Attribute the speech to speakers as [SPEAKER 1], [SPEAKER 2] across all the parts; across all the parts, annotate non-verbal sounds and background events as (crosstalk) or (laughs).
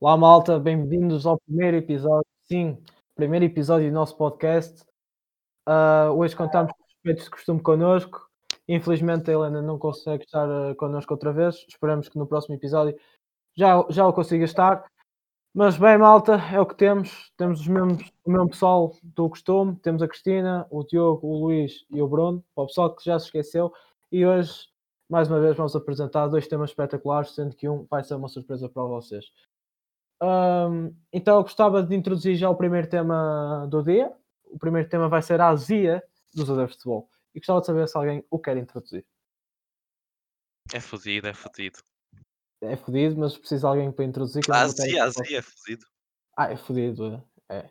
[SPEAKER 1] Olá malta, bem-vindos ao primeiro episódio, sim, primeiro episódio do nosso podcast. Uh, hoje contamos com os respeitos de costume connosco. Infelizmente a Helena não consegue estar uh, connosco outra vez. Esperamos que no próximo episódio já, já o consiga estar. Mas bem, malta, é o que temos. Temos os mesmos, o mesmo pessoal do costume. Temos a Cristina, o Diogo, o Luís e o Bruno. Para o pessoal que já se esqueceu. E hoje, mais uma vez, vamos apresentar dois temas espetaculares, sendo que um vai ser uma surpresa para vocês. Um, então eu gostava de introduzir já o primeiro tema do dia. O primeiro tema vai ser a azia dos adeptos de futebol. E gostava de saber se alguém o quer introduzir.
[SPEAKER 2] É fodido, é fodido.
[SPEAKER 1] É fodido, mas precisa de alguém para introduzir.
[SPEAKER 2] A azia, azia é fodido.
[SPEAKER 1] Ah, é fodido, é. é.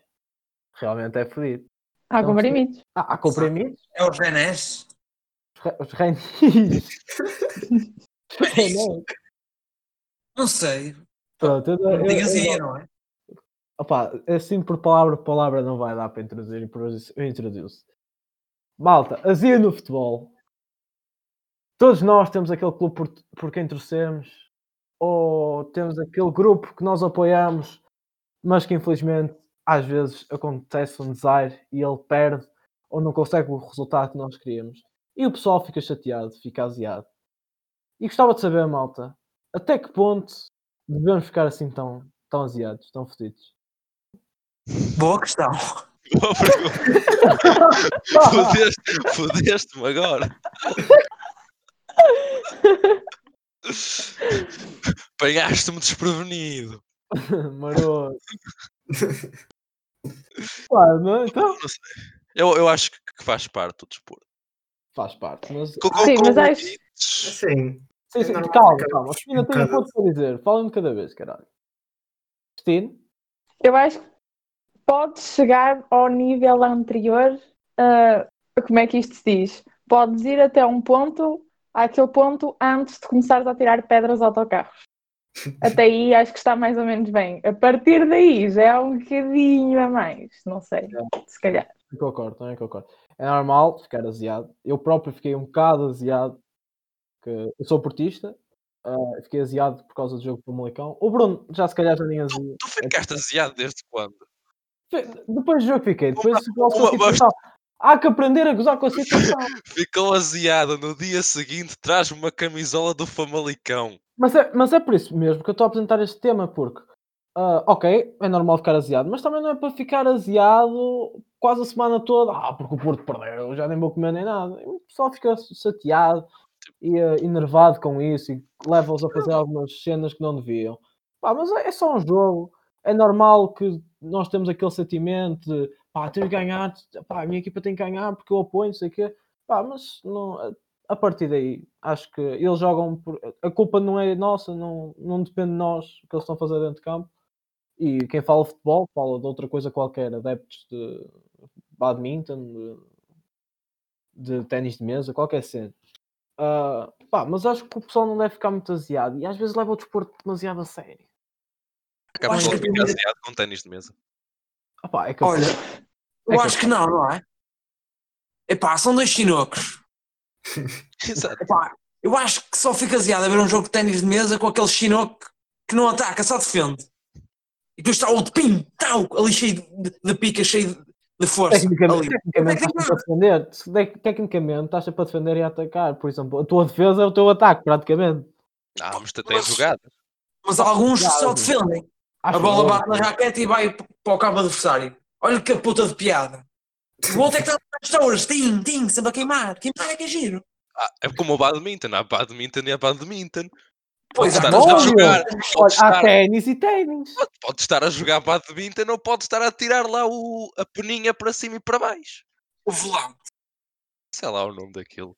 [SPEAKER 1] Realmente é fodido.
[SPEAKER 3] Há
[SPEAKER 1] Então,
[SPEAKER 3] comprimidos.
[SPEAKER 1] Ah, há comprimidos?
[SPEAKER 4] É o Renés.
[SPEAKER 1] Os re- Os reinis. (laughs) Os reinis.
[SPEAKER 4] Não sei.
[SPEAKER 1] Pronto, eu, eu, eu-
[SPEAKER 4] não é?
[SPEAKER 1] Opa, assim por palavra por palavra não vai dar para introduzir, por isso eu introduzo. Malta, azia no futebol. Todos nós temos aquele clube por, por quem torcemos, ou temos aquele grupo que nós apoiamos, mas que infelizmente às vezes acontece um desaire e ele perde ou não consegue o resultado que nós queríamos. E o pessoal fica chateado, fica aziado. E gostava de saber, malta, até que ponto devemos ficar assim tão, tão aziados, tão fodidos?
[SPEAKER 4] Boa questão.
[SPEAKER 2] Boa pergunta. Fodeste-me agora. Apanhaste-me desprevenido. (laughs)
[SPEAKER 1] Maroto. Pá, não, então
[SPEAKER 2] Não sei. Eu, eu acho que faz parte do desporto.
[SPEAKER 1] faz parte. Mas,
[SPEAKER 2] Com, com,
[SPEAKER 3] Sim,
[SPEAKER 2] com
[SPEAKER 3] mas acho-.
[SPEAKER 5] Sim.
[SPEAKER 1] Sim,
[SPEAKER 5] é
[SPEAKER 1] sim, calma,
[SPEAKER 5] ficar
[SPEAKER 1] calma.
[SPEAKER 5] um
[SPEAKER 1] Ainda tenho
[SPEAKER 5] bocado-
[SPEAKER 1] ponto para dizer. Fala-me cada vez, caralho. Cristina?
[SPEAKER 3] Eu acho que pode chegar ao nível anterior. ah, como é que isto se diz? Podes ir até um ponto, àquele ponto, antes de começares a tirar pedras aos autocarros. (laughs) Até aí acho que está mais ou menos bem. A partir daí já é um bocadinho a mais. Não sei, se calhar.
[SPEAKER 1] Eu concordo, também concordo. É normal ficar aziado. Eu próprio fiquei um bocado aziado. Que eu sou portista. ah, fiquei aziado por causa do jogo do Molecão. O Bruno já se calhar já nem azia.
[SPEAKER 2] Tu ficaste aziado desde quando?
[SPEAKER 1] Depois do jogo fiquei. Depois
[SPEAKER 2] Uma- uma-
[SPEAKER 1] situação. Há que aprender a gozar com a situação. (laughs)
[SPEAKER 2] Ficou aziado no dia seguinte, traz-me uma camisola do Famalicão.
[SPEAKER 1] Mas é, mas é por isso mesmo que eu estou a apresentar este tema, porque, ah, ok, é normal ficar aziado, mas também não é para ficar aziado quase a semana toda, ah, porque o Porto perdeu, já nem vou comer nem nada. E o pessoal fica chateado e ah, enervado com isso e leva-os a fazer algumas cenas que não deviam. Pá, mas é é só um jogo, é normal que nós temos aquele sentimento de, pá, tenho que ganhar, pá, a minha equipa tem que ganhar porque eu apoio, não sei o quê. Pá, mas não, a partir daí, acho que eles jogam por. A culpa não é nossa, não, não depende de nós o que eles estão a fazer dentro de campo. E quem fala futebol fala de outra coisa qualquer, adeptos de badminton, de, de ténis de mesa, qualquer cena. Ah, pá, mas acho que o pessoal não deve ficar muito aziado e às vezes leva o desporto demasiado a sério.
[SPEAKER 2] Acaba
[SPEAKER 4] acho
[SPEAKER 2] de ficar aziado com ténis de mesa.
[SPEAKER 1] Ah, pá, é que
[SPEAKER 4] Olha,
[SPEAKER 1] É
[SPEAKER 4] eu
[SPEAKER 1] que-
[SPEAKER 4] acho que não, não é? Epá, são dois chinocos. (laughs)
[SPEAKER 2] Exato.
[SPEAKER 4] Epá, eu acho que só fica aziado a ver um jogo de ténis de mesa com aquele chinoco que não ataca, só defende. E depois está o outro pim, tal, ali cheio de, de pica, cheio de, de força.
[SPEAKER 1] Tecnicamente,
[SPEAKER 4] ali.
[SPEAKER 1] tecnicamente estás sempre a defender. Tecnicamente estás sempre a defender e a atacar. Por exemplo, a tua defesa é o teu ataque, praticamente.
[SPEAKER 2] Não, mas tu tens jogado.
[SPEAKER 4] Mas alguns só defendem.
[SPEAKER 1] Acho
[SPEAKER 4] a bola
[SPEAKER 1] eu.
[SPEAKER 4] bate na raquete e vai para o cabo adversário. Olha que puta de piada. O outro é que está nas touras, tim, tim, sempre a queimar. Queimar é que é giro.
[SPEAKER 2] Ah, é como o badminton. Há badminton e há badminton.
[SPEAKER 4] Pois
[SPEAKER 2] Pode
[SPEAKER 4] é,
[SPEAKER 2] estar a jogar. Pode
[SPEAKER 1] há
[SPEAKER 2] estar,
[SPEAKER 1] ténis e ténis.
[SPEAKER 2] pode estar a jogar badminton ou pode estar a tirar lá o, a peninha para cima e para baixo.
[SPEAKER 4] o volante.
[SPEAKER 2] Sei lá o nome daquilo.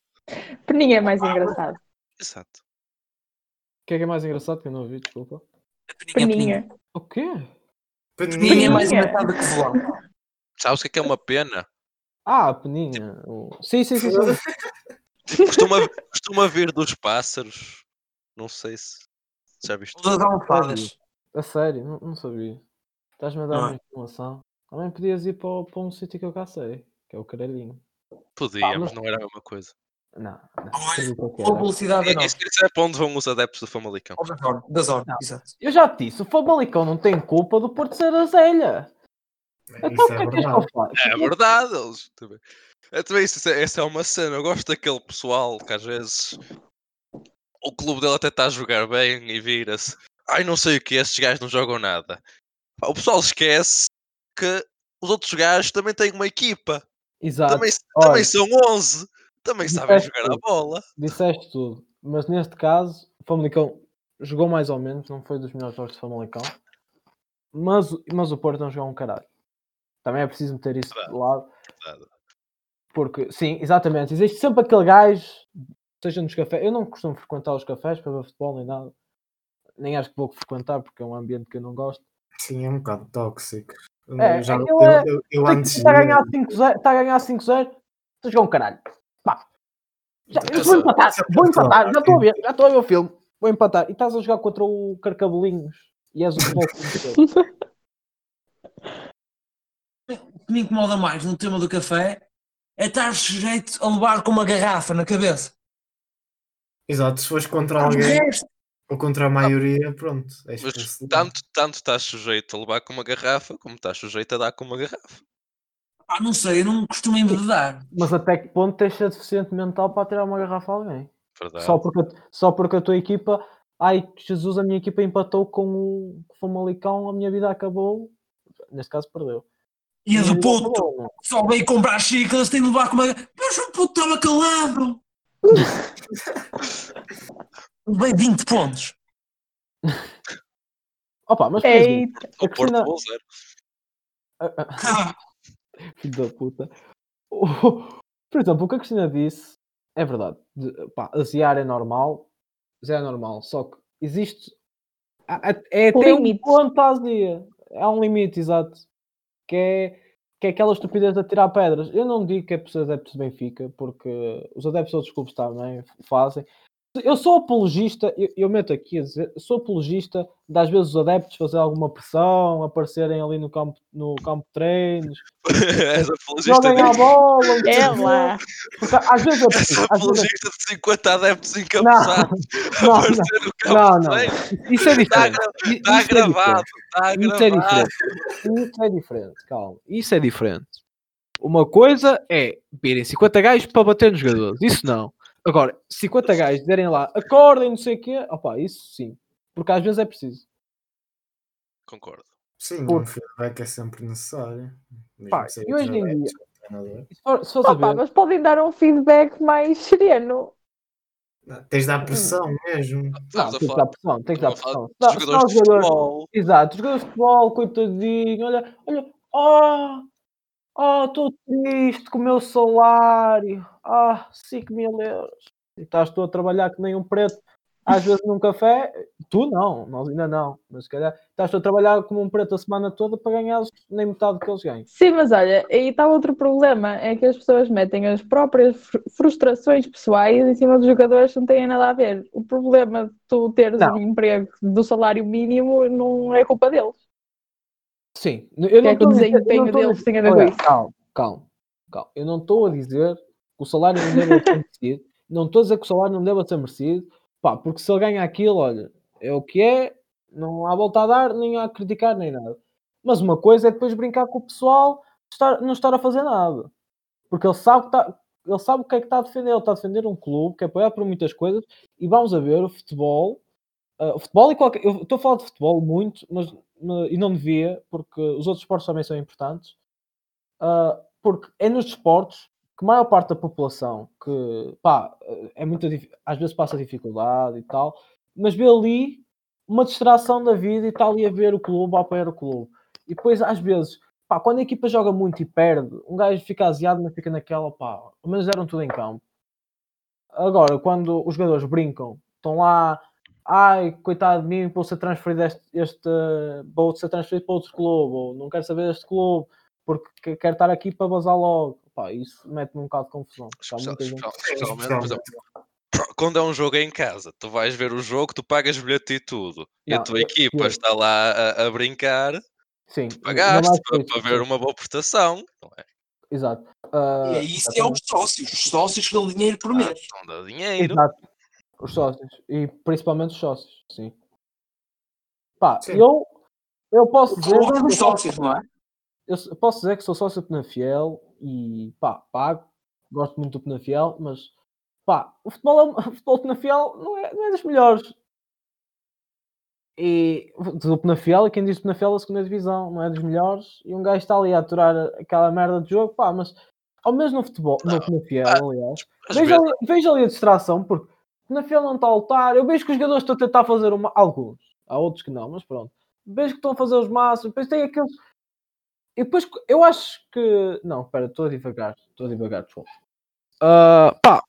[SPEAKER 3] Peninha é mais engraçado.
[SPEAKER 2] Exato.
[SPEAKER 1] O que é que é mais engraçado que eu não ouvi? Desculpa.
[SPEAKER 4] A peninha, peninha.
[SPEAKER 3] Peninha.
[SPEAKER 1] O quê?
[SPEAKER 4] Peninha é mais
[SPEAKER 3] Peninha.
[SPEAKER 4] engraçado que volante.
[SPEAKER 2] Sabes o que é que é uma pena?
[SPEAKER 1] Ah, a peninha. Sim, sim, sim. sim. (laughs)
[SPEAKER 2] Costuma, costuma vir dos pássaros. Não sei se já viste.
[SPEAKER 4] Das almofadas.
[SPEAKER 1] A sério, não, não sabia. Estás-me a dar
[SPEAKER 4] Não
[SPEAKER 1] uma informação. Também podias ir para, para um sítio que eu cá sei, que é o Caralhinho.
[SPEAKER 2] Podia,
[SPEAKER 1] Ah, mas-
[SPEAKER 2] mas não era a mesma coisa.
[SPEAKER 1] Não, não.
[SPEAKER 4] Olha,
[SPEAKER 1] acredito que
[SPEAKER 4] Com a
[SPEAKER 1] era.
[SPEAKER 4] velocidade da
[SPEAKER 2] E-
[SPEAKER 4] nossa.
[SPEAKER 2] Isso isso é para onde vão os adeptos do Famalicão.
[SPEAKER 4] Ou Da zona, da zona,
[SPEAKER 1] Não.
[SPEAKER 4] exato.
[SPEAKER 1] Eu já te disse, o Famalicão não tem culpa do Porto ser a Zélia. Então
[SPEAKER 5] Isso
[SPEAKER 1] o que
[SPEAKER 5] é
[SPEAKER 1] é que
[SPEAKER 5] verdade.
[SPEAKER 1] faço?
[SPEAKER 2] É verdade, eles também. É, também isso, isso é- essa é uma cena. Eu gosto daquele pessoal que às vezes o clube dele até está a jogar bem e vira-se. Ai, não sei o que, esses gajos não jogam nada. O pessoal esquece que os outros gajos também têm uma equipa.
[SPEAKER 1] Exato,
[SPEAKER 2] Também,
[SPEAKER 1] Olha,
[SPEAKER 2] também são 11. Também sabem jogar a
[SPEAKER 1] tudo.
[SPEAKER 2] bola.
[SPEAKER 1] disseste tudo. Mas neste caso, o Famalicão jogou mais ou menos, não foi dos melhores jogos de Famalicão. Mas, mas o Porto não jogou um caralho. Também é preciso meter isso de lado.
[SPEAKER 2] Verdade.
[SPEAKER 1] Porque, sim, exatamente. Existe sempre aquele gajo, seja nos cafés. Eu não costumo frequentar os cafés para ver futebol nem nada. Nem acho que vou frequentar porque é um ambiente que eu não gosto.
[SPEAKER 5] Sim, é um bocado tóxico. Eu
[SPEAKER 1] É,
[SPEAKER 5] já-
[SPEAKER 1] aquilo
[SPEAKER 5] eu,
[SPEAKER 1] é-
[SPEAKER 5] eu, eu
[SPEAKER 1] Tem
[SPEAKER 5] antes
[SPEAKER 1] Está a
[SPEAKER 5] ia-
[SPEAKER 1] ganhar 5-0, está a ganhar 5-0, está a jogar um caralho. Pá. Já, eu vou empatar, vou empatar, já estou a ver, já estou a ver o filme. Vou empatar. E estás a jogar contra o Carcabelinhos e és o futebol. (laughs)
[SPEAKER 4] O que me incomoda mais no tema do café é estar sujeito a levar com uma garrafa na cabeça.
[SPEAKER 5] Exato, se fores contra
[SPEAKER 4] O
[SPEAKER 5] alguém
[SPEAKER 4] resto,
[SPEAKER 5] ou contra a maioria, pronto. És
[SPEAKER 2] Mas tanto, tanto estás sujeito a levar com uma garrafa, como estás sujeito a dar com uma garrafa.
[SPEAKER 4] pá, não sei, eu não costumo envedar.
[SPEAKER 1] Mas até que ponto tens ser deficiente mental para tirar uma garrafa a alguém?
[SPEAKER 2] Verdade.
[SPEAKER 1] Só porque, só porque a tua equipa, ai Jesus, a minha equipa empatou com o Famalicão, a minha vida acabou. Neste caso, perdeu.
[SPEAKER 4] E a
[SPEAKER 1] A
[SPEAKER 4] do puto,
[SPEAKER 1] acabou, não.
[SPEAKER 4] só veio comprar xícaras, tem de levar com uma. Mas o puto estava calado. Levei 20 pontos.
[SPEAKER 1] Opa, mas
[SPEAKER 3] Eita.
[SPEAKER 2] O
[SPEAKER 1] a
[SPEAKER 2] Porto levou zero.
[SPEAKER 1] a- a-
[SPEAKER 4] Ah, (laughs)
[SPEAKER 1] Filho da puta. O- Por exemplo, o que a Cristina disse é verdade. De, pá, aziar é normal. Aziar é normal. Só que existe. É até um
[SPEAKER 3] Limite.
[SPEAKER 1] ponto a azia. Há um limite, exato. Que é, que é aquela estupidez de tirar pedras. Eu não digo que é ser adeptos de Benfica, porque os adeptos de outros clubes também fazem. Eu sou apologista, eu, eu meto aqui a dizer, eu sou apologista de às vezes os adeptos fazer alguma pressão, aparecerem ali no campo, no campo de treinos, (laughs)
[SPEAKER 2] És apologista
[SPEAKER 1] joguem a bola. não
[SPEAKER 3] É lá.
[SPEAKER 1] Às vezes é
[SPEAKER 2] és apologista de 50 adeptos
[SPEAKER 1] é...
[SPEAKER 2] encabeçados
[SPEAKER 1] Não, (laughs)
[SPEAKER 2] a
[SPEAKER 1] não,
[SPEAKER 2] aparecer no campo
[SPEAKER 1] não,
[SPEAKER 2] de
[SPEAKER 1] não.
[SPEAKER 2] treino.
[SPEAKER 1] Isso é
[SPEAKER 2] Está
[SPEAKER 1] diferente.
[SPEAKER 2] Está
[SPEAKER 1] isso é
[SPEAKER 2] gravado, está
[SPEAKER 1] diferente. Isso é
[SPEAKER 2] gravado.
[SPEAKER 1] diferente. Isso é diferente. Calma. Isso é diferente. Uma coisa é virem 50 gajos para bater nos jogadores. Isso não. Agora, 50 gajos dizerem lá, acordem, não sei o quê. Opa, isso sim. Porque às vezes é preciso.
[SPEAKER 2] Concordo.
[SPEAKER 5] Sim,
[SPEAKER 1] Por-
[SPEAKER 5] um feedback é sempre necessário.
[SPEAKER 1] Pá, e hoje em dia- Se for, se
[SPEAKER 3] Opa,
[SPEAKER 1] ver,
[SPEAKER 3] mas podem dar um feedback mais sereno.
[SPEAKER 5] Não, Tens de dar pressão mesmo.
[SPEAKER 1] não, tem que dar pressão. Tem que dar pressão.
[SPEAKER 2] de
[SPEAKER 1] senão
[SPEAKER 2] jogadores
[SPEAKER 1] os
[SPEAKER 2] de
[SPEAKER 1] jogadores-
[SPEAKER 2] futebol.
[SPEAKER 1] Exato, jogadores de futebol, coitadinho, olha, olha, ah, ah, estou triste com o meu salário, ah, 5 mil euros. E estás tu a trabalhar que nem um preto, às vezes num café, tu não, nós ainda não, mas se calhar estás tu a trabalhar como um preto a semana toda para ganhar nem metade do que eles ganham.
[SPEAKER 3] Sim, mas olha, aí está outro problema, é que as pessoas metem as próprias fr- frustrações pessoais em cima dos jogadores que não têm nada a ver. O problema de tu teres
[SPEAKER 1] Não.
[SPEAKER 3] um emprego do salário mínimo não é culpa deles.
[SPEAKER 1] Sim, eu não
[SPEAKER 3] é
[SPEAKER 1] estou a dizer- não estou a
[SPEAKER 3] deles
[SPEAKER 1] dizer-
[SPEAKER 3] tem a ver com
[SPEAKER 1] Olha,
[SPEAKER 3] isso?
[SPEAKER 1] Calma, calma, calma. Eu não estou a dizer que o salário não deve ser merecido. Não estou a dizer que o salário não deve ser merecido. Pá, porque se ele ganha aquilo, olha, é o que é, não há volta a dar, nem há a criticar, nem nada. Mas uma coisa é depois brincar com o pessoal, estar, não estar a fazer nada. Porque ele sabe, que está, ele sabe o que é que está a defender. Ele está a defender um clube que é apoiado por muitas coisas. E vamos a ver o futebol. ah, o futebol e qualquer. Eu estou a falar de futebol muito, mas ma- e não devia, porque os outros esportes também são importantes. Ah, porque é nos desportos que a maior parte da população que pá, é muito às vezes passa dificuldade e tal, mas vê ali uma distração da vida e está ali a ver o clube, a apoiar o clube. E depois, às vezes, pá, quando a equipa joga muito e perde, um gajo fica aziado, mas fica naquela, pá, ao menos deram tudo em campo. Agora, quando os jogadores brincam, estão lá, ai, coitado de mim, vou ser transferido este, este vou ser transferido para outro clube, ou não quero saber deste clube, porque que- quero estar aqui para bazar logo. Pá, isso mete-me um bocado de confusão.
[SPEAKER 2] Especial- especial- Especialmente, exemplo, quando é um jogo em casa, tu vais ver o jogo, tu pagas bilhete e tudo. E a
[SPEAKER 1] Não,
[SPEAKER 2] tua
[SPEAKER 1] eu-
[SPEAKER 2] equipa
[SPEAKER 1] eu-
[SPEAKER 2] está lá a, a brincar,
[SPEAKER 1] Sim,
[SPEAKER 2] pagaste para,
[SPEAKER 1] isso,
[SPEAKER 2] para ver
[SPEAKER 1] sim.
[SPEAKER 2] uma boa prestação. Não é?
[SPEAKER 1] Exato. Ah,
[SPEAKER 4] E é isso é os sócios. Os sócios que dão dinheiro por mês.
[SPEAKER 2] Não dá dinheiro.
[SPEAKER 1] Exato. Os sócios. E principalmente os sócios, sim. Pá,
[SPEAKER 5] Sim.
[SPEAKER 1] eu, eu posso dizer.
[SPEAKER 4] é
[SPEAKER 1] posso-
[SPEAKER 4] sócios, não é?
[SPEAKER 1] Eu posso dizer que sou sócio do Penafiel e pá, pago, gosto muito do Penafiel, mas pá, o futebol, é (laughs) o futebol do Penafiel não é, não é dos melhores. E do Penafiel, e quem diz Penafiel é a segunda divisão, não é dos melhores, e um gajo está ali a aturar aquela merda de jogo, pá, mas ao menos no futebol, no
[SPEAKER 2] Não,
[SPEAKER 1] Penafiel,
[SPEAKER 2] ah,
[SPEAKER 1] aliás, veja ali, ali a distração, porque Penafiel não está a lutar, eu vejo que os jogadores estão a tentar fazer uma, alguns, há outros que não, mas pronto, vejo que estão a fazer os máximos, depois tem aqueles e depois eu acho que. Não, espera, estou a divagar. Estou a divagar, desculpa. Ah, pá,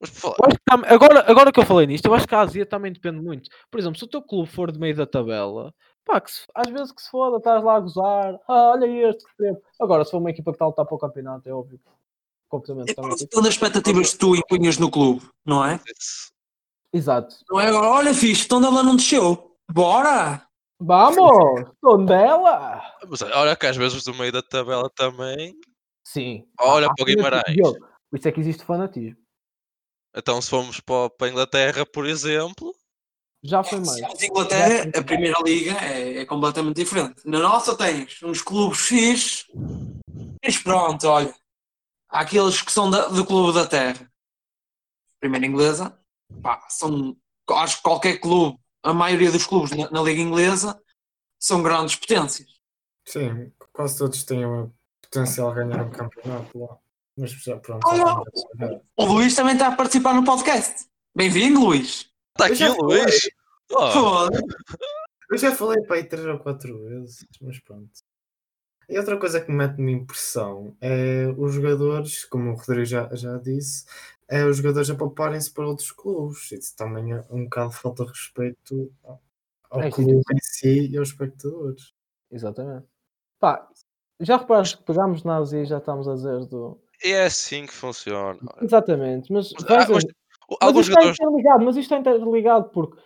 [SPEAKER 1] que agora, agora que eu falei nisto, eu acho que a Ásia também depende muito. Por exemplo, se o teu clube for de meio da tabela, pá, que se- às vezes que se foda, estás lá a gozar. Ah, olha este que escreve. Agora, se for uma equipa que está a lutar para o campeonato, é óbvio. Completamente.
[SPEAKER 4] É
[SPEAKER 1] também.
[SPEAKER 4] depende das expectativas que tu impunhas no clube, não é?
[SPEAKER 1] Exato.
[SPEAKER 4] Não é agora, olha fixe, então ela não desceu. Bora!
[SPEAKER 1] Vamos! Tondela!
[SPEAKER 2] mas olha que às vezes do meio da tabela também.
[SPEAKER 1] Sim.
[SPEAKER 2] Olha
[SPEAKER 1] Há-
[SPEAKER 2] para o Guimarães.
[SPEAKER 1] Por isso é que existe fanatismo.
[SPEAKER 2] Então, se formos para, para a Inglaterra, por exemplo,
[SPEAKER 1] Já foi mais.
[SPEAKER 4] A Inglaterra, a primeira liga é, é completamente diferente. Na nossa tens uns clubes fixes, mas pronto, olha. Há aqueles que são da- do clube da terra. Primeira inglesa, pá, são, acho que qualquer clube, a maioria dos clubes na, na liga inglesa são grandes potências.
[SPEAKER 5] Sim, quase todos têm o potencial de ganhar um campeonato lá. Mas já pronto.
[SPEAKER 4] Olha. O Luís também está a participar no podcast. Bem-vindo, Luís.
[SPEAKER 2] está aqui
[SPEAKER 5] já
[SPEAKER 2] o Luís. Oh.
[SPEAKER 5] Eu já falei para aí três ou quatro vezes, mas pronto. E outra coisa que me mete-me impressão é os jogadores, como o Rodrigo já, já disse, é os jogadores a pouparem-se para outros clubes. Isso também é um bocado de falta de respeito ao,
[SPEAKER 1] É,
[SPEAKER 5] clube em si e aos espectadores.
[SPEAKER 1] Exatamente. Pá, já reparaste que pegámos na Ásia e já estamos a dizer do.
[SPEAKER 2] é assim que funciona.
[SPEAKER 1] Exatamente, mas,
[SPEAKER 2] Mas, ah, mas
[SPEAKER 1] mas isto está
[SPEAKER 2] jogadores.
[SPEAKER 1] interligado, mas isto está interligado porque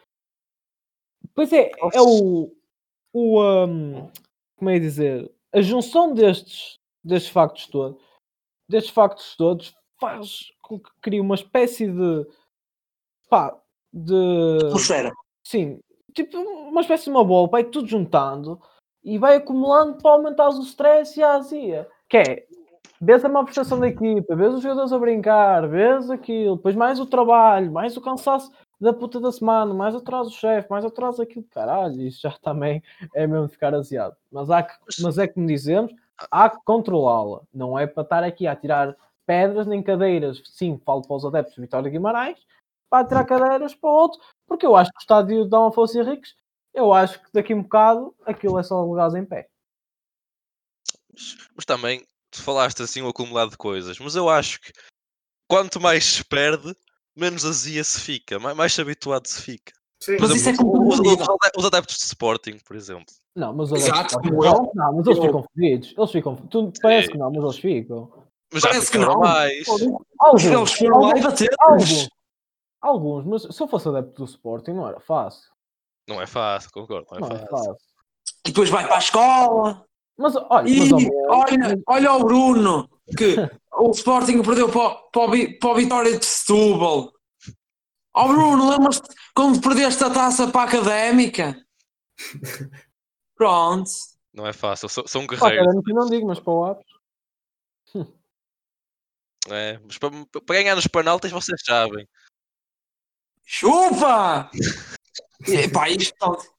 [SPEAKER 1] pois é, é o, o hum, como é dizer, a junção destes, destes factos todos, destes factos todos faz crie uma espécie de pá, de
[SPEAKER 4] Atmosfera.
[SPEAKER 1] sim, tipo uma espécie de uma bola, vai tudo juntando e vai acumulando para aumentar o stress e a azia. Que é, vês a má prestação da equipa, vês os jogadores a brincar, vês aquilo, depois mais o trabalho, mais o cansaço da puta da semana, mais atrás o chefe, mais atrás aquilo, caralho, isso já também é mesmo ficar aziado. Mas, há que, mas é como dizemos, há que controlá-la. Não é para estar aqui a tirar pedras nem cadeiras. Sim, falo para os adeptos de Vitória Guimarães, para tirar cadeiras para outro, porque eu acho que o estádio de Dom Afonso Henriques, eu acho que daqui a um bocado aquilo é só lugares em pé.
[SPEAKER 2] Mas também, tu falaste assim um acumulado de coisas. Mas eu acho que quanto mais se perde, menos azia se fica, mais, mais habituado se fica.
[SPEAKER 5] Sim,
[SPEAKER 4] Mas isso é
[SPEAKER 2] os, os-
[SPEAKER 4] compreensível.
[SPEAKER 2] os ade- os adeptos de Sporting, por exemplo.
[SPEAKER 1] Não, mas os
[SPEAKER 4] Exato.
[SPEAKER 1] Não, mas eles
[SPEAKER 4] Eu-
[SPEAKER 1] ficam fodidos. Eles ficam. Tu parece que não, mas eles ficam.
[SPEAKER 2] Mas já
[SPEAKER 4] Parece que não.
[SPEAKER 2] mais.
[SPEAKER 1] Alguns,
[SPEAKER 4] Eles foram lá e bateram.
[SPEAKER 1] alguns, alguns, mas se eu fosse adepto do Sporting não era fácil.
[SPEAKER 2] Não é fácil, concordo. Não é
[SPEAKER 1] Não é
[SPEAKER 2] fácil.
[SPEAKER 1] fácil.
[SPEAKER 4] E depois vai para a escola.
[SPEAKER 1] Mas olha,
[SPEAKER 4] E
[SPEAKER 1] mas,
[SPEAKER 4] olha, olha o Bruno, que (laughs) o Sporting perdeu para, o- para, para o Vitória de Setúbal. Ó Bruno, lembras-te quando perdeste a taça para a Académica? (laughs) Pronto.
[SPEAKER 2] Não é fácil. São, são guerreiros.
[SPEAKER 1] não digo, mas para o Aves.
[SPEAKER 2] É, mas para, para ganhar nos penaltis vocês sabem.
[SPEAKER 4] Chupa! (laughs) E, pá, isto,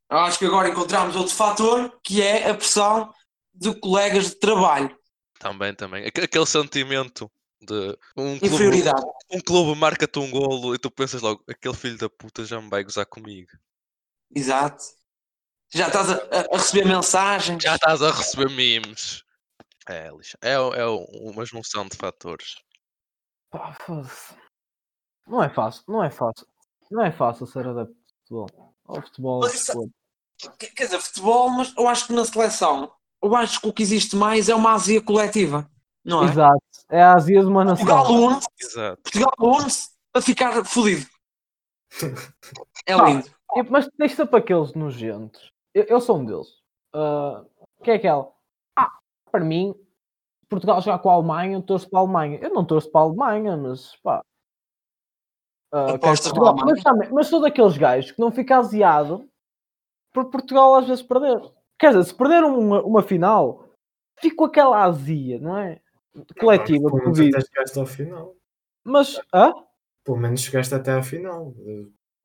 [SPEAKER 4] acho que agora encontramos outro fator que é a pressão de colegas de trabalho.
[SPEAKER 2] Também, também. Aque- Aquele sentimento de um clube,
[SPEAKER 4] Inferioridade.
[SPEAKER 2] um clube marca-te um golo e tu pensas logo, aquele filho da puta já me vai gozar comigo.
[SPEAKER 4] Exato. Já estás a, a- receber mensagens.
[SPEAKER 2] Já estás a receber memes. É. É, é uma junção de fatores.
[SPEAKER 1] Pá. Não é fácil, não é fácil. Não é fácil ser adepto de futebol. Ao futebol.
[SPEAKER 4] Mas isso-
[SPEAKER 1] futebol.
[SPEAKER 4] Quer dizer, futebol, mas eu acho que na seleção, eu acho que o que existe mais é uma azia coletiva. Não é?
[SPEAKER 1] Exato. É a azia de uma
[SPEAKER 4] Portugal
[SPEAKER 1] nação.
[SPEAKER 4] une-se
[SPEAKER 2] Exato.
[SPEAKER 4] Portugal une-se a ficar fodido. (laughs) É
[SPEAKER 1] Pá,
[SPEAKER 4] lindo.
[SPEAKER 1] E- Mas deixa para aqueles nojentos. Eu, eu sou um deles. Ah, que é aquela. Ah, para mim, Portugal jogar com a Alemanha, eu torço para a Alemanha. Eu não torço para a Alemanha, mas pá. Portugal.
[SPEAKER 4] Alemanha?
[SPEAKER 1] Mas, também, mas sou daqueles gajos que não fica aziado por Portugal às vezes perder. Quer dizer, se perder uma, uma final, fico com aquela azia, não é? Coletiva,
[SPEAKER 5] Pelo
[SPEAKER 1] que
[SPEAKER 5] menos chegaste ao final.
[SPEAKER 1] Mas, hã?
[SPEAKER 5] Pelo menos chegaste até à final.